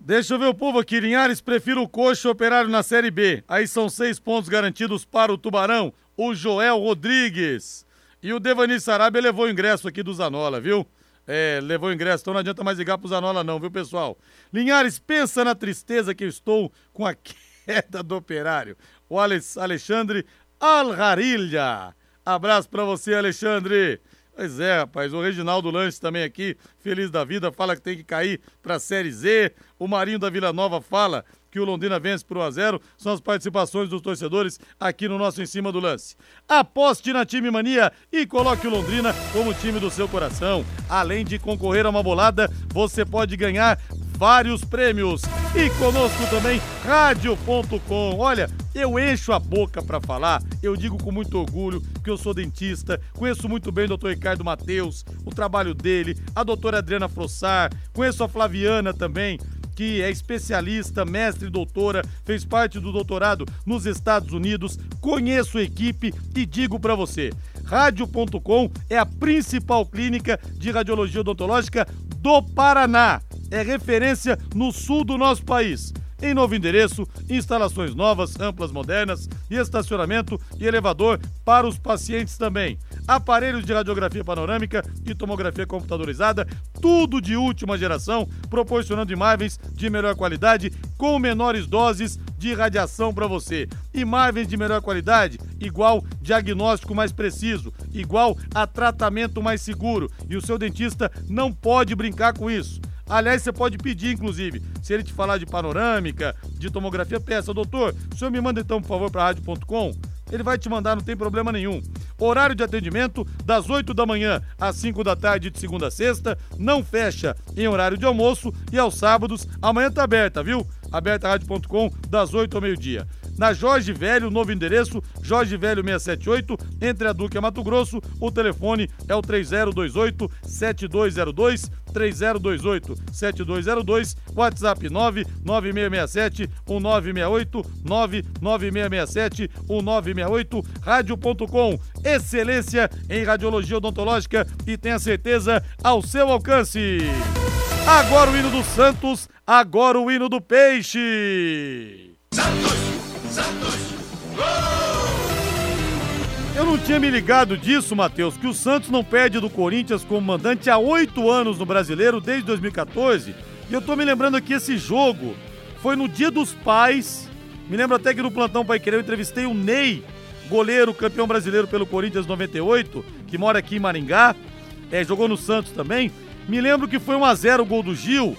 Deixa eu ver o povo aqui. Linhares prefiro o Coxa Operário na Série B. Aí são seis pontos garantidos para o Tubarão. O Joel Rodrigues. E o Devani Sarabia levou o ingresso aqui do Zanola, viu? É, levou o ingresso, então não adianta mais ligar pro Zanola não, viu, pessoal? Linhares, pensa na tristeza que eu estou com a queda do operário. O Alexandre Algarilha. Abraço para você, Alexandre. Pois é, rapaz. O Reginaldo Lanches também aqui, feliz da vida, fala que tem que cair para a Série Z. O Marinho da Vila Nova fala que o Londrina vence por 1 a 0 São as participações dos torcedores aqui no nosso Em Cima do Lance. Aposte na Time Mania e coloque o Londrina como time do seu coração. Além de concorrer a uma bolada, você pode ganhar vários prêmios. E conosco também rádio.com. Olha, eu encho a boca para falar, eu digo com muito orgulho que eu sou dentista, conheço muito bem o doutor Ricardo Mateus, o trabalho dele, a doutora Adriana Frossar, conheço a Flaviana também, que é especialista, mestre e doutora, fez parte do doutorado nos Estados Unidos. Conheço a equipe e digo para você: rádio.com é a principal clínica de radiologia odontológica do Paraná é referência no sul do nosso país. Em novo endereço, instalações novas, amplas, modernas e estacionamento e elevador para os pacientes também. Aparelhos de radiografia panorâmica e tomografia computadorizada, tudo de última geração, proporcionando imagens de melhor qualidade com menores doses de radiação para você. Imagens de melhor qualidade, igual diagnóstico mais preciso, igual a tratamento mais seguro. E o seu dentista não pode brincar com isso. Aliás, você pode pedir, inclusive, se ele te falar de panorâmica, de tomografia, peça, doutor, o senhor me manda então, por favor, para rádio.com. Ele vai te mandar, não tem problema nenhum. Horário de atendimento das 8 da manhã às 5 da tarde de segunda a sexta, não fecha em horário de almoço e aos sábados, amanhã tá aberta, viu? Aberta rádio.com das 8 ao meio-dia na Jorge Velho, novo endereço, Jorge Velho 678, entre a Duque e Mato Grosso. O telefone é o 3028 7202 3028 7202, WhatsApp 99667 1968 99667 1968, rádio.com. Excelência em radiologia odontológica e tenha certeza ao seu alcance. Agora o hino do Santos, agora o hino do Peixe. Santos! Santos! Eu não tinha me ligado disso, Matheus, que o Santos não perde do Corinthians como mandante há oito anos no Brasileiro, desde 2014. E eu tô me lembrando que esse jogo foi no Dia dos Pais. Me lembro até que no Plantão Pai Querer eu entrevistei o Ney, goleiro, campeão brasileiro pelo Corinthians 98, que mora aqui em Maringá. É, jogou no Santos também. Me lembro que foi 1 a 0 o gol do Gil.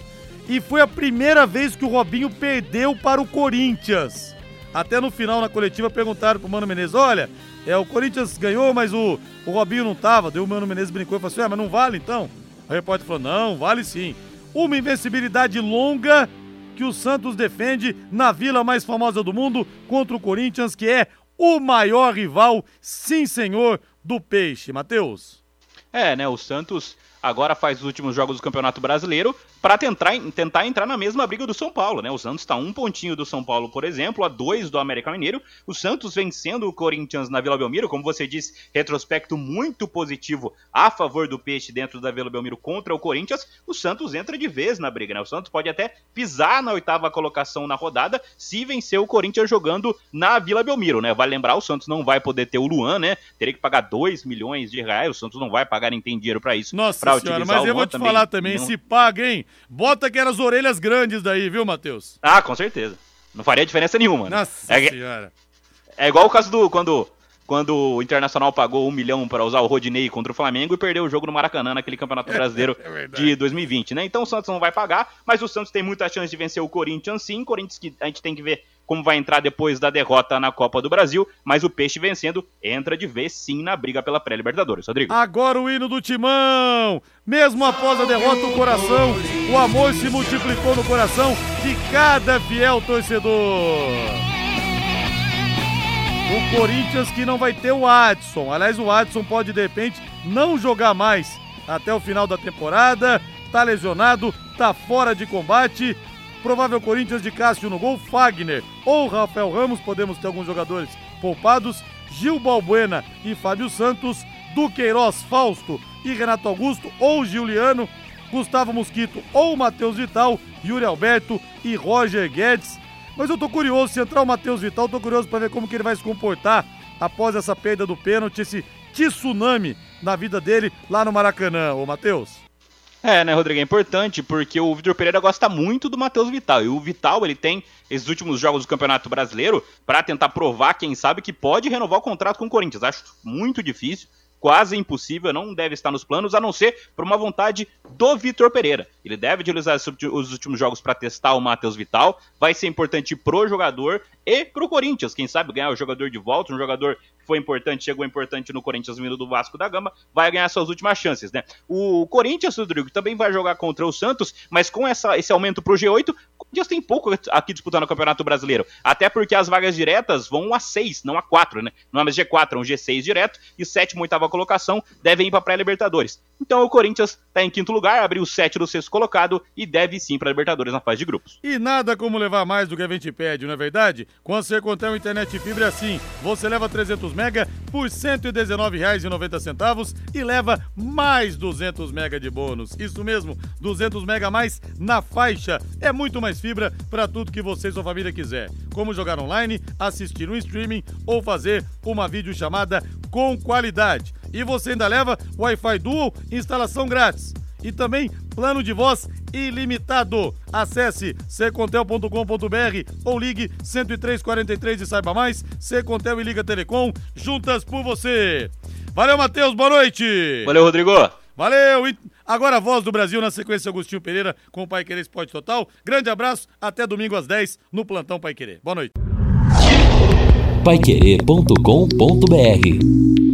E foi a primeira vez que o Robinho perdeu para o Corinthians. Até no final, na coletiva, perguntaram pro Mano Menezes: olha, É, o Corinthians ganhou, mas o, o Robinho não tava. Deu o Mano Menezes brincou e falou assim: é, mas não vale então? O repórter falou: não, vale sim. Uma invencibilidade longa que o Santos defende na vila mais famosa do mundo contra o Corinthians, que é o maior rival, sim senhor, do Peixe. Matheus. É, né? O Santos agora faz os últimos jogos do Campeonato Brasileiro para tentar, tentar entrar na mesma briga do São Paulo, né? O Santos está um pontinho do São Paulo, por exemplo, a dois do América Mineiro. O Santos vencendo o Corinthians na Vila Belmiro, como você disse, retrospecto muito positivo a favor do Peixe dentro da Vila Belmiro contra o Corinthians. O Santos entra de vez na briga, né? O Santos pode até pisar na oitava colocação na rodada se vencer o Corinthians jogando na Vila Belmiro, né? Vale lembrar, o Santos não vai poder ter o Luan, né? Teria que pagar 2 milhões de reais. O Santos não vai pagar nem tem dinheiro para isso. Nossa senhora, mas eu vou te também. falar também, não... se paga, hein? Bota aquelas orelhas grandes daí, viu, Matheus? Ah, com certeza. Não faria diferença nenhuma. Né? Nossa é, senhora. É igual o caso do quando quando o Internacional pagou um milhão para usar o Rodinei contra o Flamengo e perdeu o jogo no Maracanã naquele Campeonato Brasileiro é de 2020, né? Então o Santos não vai pagar, mas o Santos tem muita chance de vencer o Corinthians sim. Corinthians que a gente tem que ver como vai entrar depois da derrota na Copa do Brasil, mas o Peixe vencendo entra de vez sim na briga pela pré-Libertadores. Rodrigo. Agora o hino do Timão! Mesmo após a derrota, o coração, o amor se multiplicou no coração de cada fiel torcedor. O Corinthians que não vai ter o Adson. Aliás, o Adson pode de repente não jogar mais até o final da temporada. Tá lesionado, tá fora de combate. Provável Corinthians de Cássio no gol, Fagner ou Rafael Ramos, podemos ter alguns jogadores poupados. Gil Balbuena e Fábio Santos, Duqueiroz Fausto e Renato Augusto ou Giuliano, Gustavo Mosquito ou Matheus Vital, Yuri Alberto e Roger Guedes. Mas eu tô curioso, se entrar o Matheus Vital, tô curioso para ver como que ele vai se comportar após essa perda do pênalti, esse tsunami na vida dele lá no Maracanã, ô Matheus. É, né, Rodrigo? É importante porque o Vitor Pereira gosta muito do Matheus Vital. E o Vital, ele tem esses últimos jogos do Campeonato Brasileiro para tentar provar, quem sabe, que pode renovar o contrato com o Corinthians. Acho muito difícil quase impossível, não deve estar nos planos, a não ser por uma vontade do Vitor Pereira. Ele deve utilizar os últimos jogos para testar o Matheus Vital, vai ser importante pro jogador e pro Corinthians, quem sabe ganhar o jogador de volta, um jogador que foi importante, chegou importante no Corinthians vindo do Vasco da Gama, vai ganhar suas últimas chances, né? O Corinthians, Rodrigo, também vai jogar contra o Santos, mas com essa, esse aumento pro G8, o Corinthians tem pouco aqui disputando o Campeonato Brasileiro, até porque as vagas diretas vão a 6, não a 4, né? Não é mais G4, é um G6 direto, e sétimo, oitava colocação devem ir para pré-Libertadores. Então o Corinthians está em quinto lugar, abriu o sete do sexto colocado e deve sim para Libertadores na fase de grupos. E nada como levar mais do que a gente pede, não é verdade? Com a Secontel Internet Fibra é assim, você leva 300 mega por R$ 119,90 e leva mais 200 mega de bônus. Isso mesmo, 200 mega a mais na faixa. É muito mais fibra para tudo que você e sua família quiser. Como jogar online, assistir um streaming ou fazer uma videochamada com qualidade. E você ainda leva Wi-Fi Dual, instalação grátis. E também plano de voz ilimitado. Acesse secontel.com.br ou ligue 10343 e saiba mais. Secontel e Liga Telecom, juntas por você. Valeu, Matheus, boa noite. Valeu, Rodrigo. Valeu. Agora a voz do Brasil na sequência Agostinho Pereira com o Pai Querer Esporte Total. Grande abraço, até domingo às 10 no Plantão Pai Querer. Boa noite. Paiquerê.com.br